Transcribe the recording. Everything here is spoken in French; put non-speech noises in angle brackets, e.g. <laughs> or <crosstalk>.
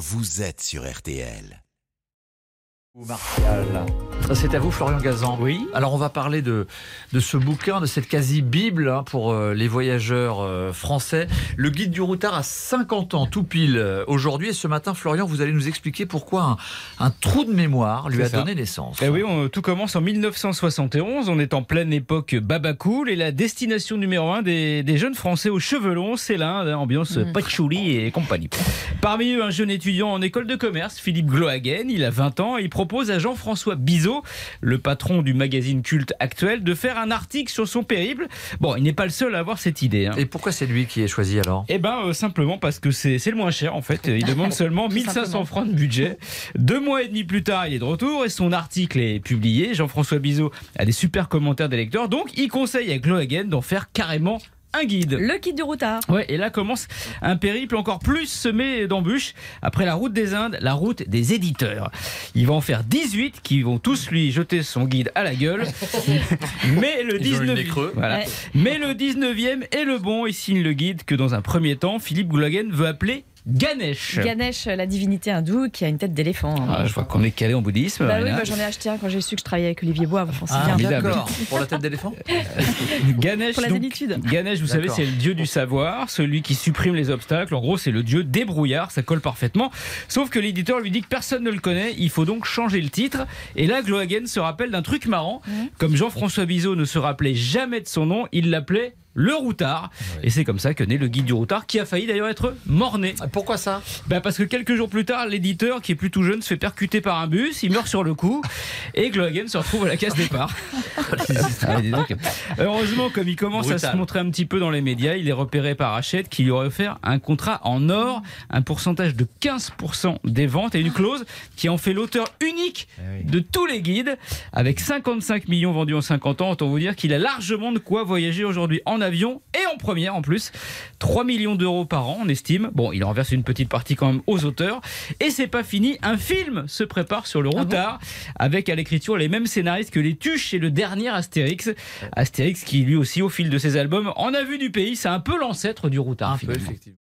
vous êtes sur RTL. Martial. C'est à vous, Florian Gazan. Oui. Alors, on va parler de, de ce bouquin, de cette quasi-bible hein, pour euh, les voyageurs euh, français. Le guide du routard a 50 ans, tout pile, euh, aujourd'hui. Et ce matin, Florian, vous allez nous expliquer pourquoi un, un trou de mémoire lui a ça. donné naissance. Eh oui, on- tout commence en 1971. On est en pleine époque Babacool et la destination numéro un des, des jeunes Français aux cheveux longs, c'est l'Inde, hein, ambiance patchouli et compagnie. Parmi eux, un jeune étudiant en école de commerce, Philippe Glohagen. Il a 20 ans et il propose à Jean-François Bizot, le patron du magazine culte actuel, de faire un article sur son périple. Bon, il n'est pas le seul à avoir cette idée. hein. Et pourquoi c'est lui qui est choisi alors? Eh ben euh, simplement parce que c'est c'est le moins cher en fait. Il demande <laughs> seulement 1500 francs de budget. Deux mois et demi plus tard, il est de retour et son article est publié. Jean-François Bizot a des super commentaires des lecteurs, donc il conseille à Glohagen d'en faire carrément un guide. Le kit du routard. Ouais, et là commence un périple encore plus semé d'embûches. Après la route des Indes, la route des éditeurs. Il va en faire 18 qui vont tous lui jeter son guide à la gueule. <laughs> Mais le Ils ont eu le 19 nez creux. voilà. Ouais. Mais le 19e est le bon et signe le guide que dans un premier temps, Philippe Glohagen veut appeler Ganesh. Ganesh, la divinité hindoue qui a une tête d'éléphant. Ah, je vois qu'on est calé en bouddhisme. Bah oui, moi j'en ai acheté un quand j'ai su que je travaillais avec Olivier Bois. Vous pensez Ah, bien. formidable. d'accord. Pour la tête d'éléphant <laughs> Ganesh, Pour la donc. Ganesh, vous savez, c'est le dieu du savoir, celui qui supprime les obstacles. En gros, c'est le dieu des brouillards, ça colle parfaitement. Sauf que l'éditeur lui dit que personne ne le connaît, il faut donc changer le titre. Et là, Glohagen se rappelle d'un truc marrant. Comme Jean-François Bizot ne se rappelait jamais de son nom, il l'appelait le routard. Et c'est comme ça que naît le guide du routard, qui a failli d'ailleurs être mort-né. Pourquoi ça? Ben parce que quelques jours plus tard, l'éditeur, qui est plus tout jeune, se fait percuter par un bus, il meurt sur le coup, et Glohagen se retrouve à la case départ. <laughs> Ah. Heureusement, comme il commence à se montrer un petit peu dans les médias, il est repéré par Hachette qui lui aurait offert un contrat en or, un pourcentage de 15% des ventes et une clause qui en fait l'auteur unique de tous les guides. Avec 55 millions vendus en 50 ans, autant vous dire qu'il a largement de quoi voyager aujourd'hui en avion et en première en plus. 3 millions d'euros par an, on estime. Bon, il en verse une petite partie quand même aux auteurs. Et c'est pas fini, un film se prépare sur le routard avec à l'écriture les mêmes scénaristes que les Tuches et le dernier Astérix. Astérix qui lui aussi au fil de ses albums en a vu du pays, c'est un peu l'ancêtre du routard. Un peu, finalement. effectivement.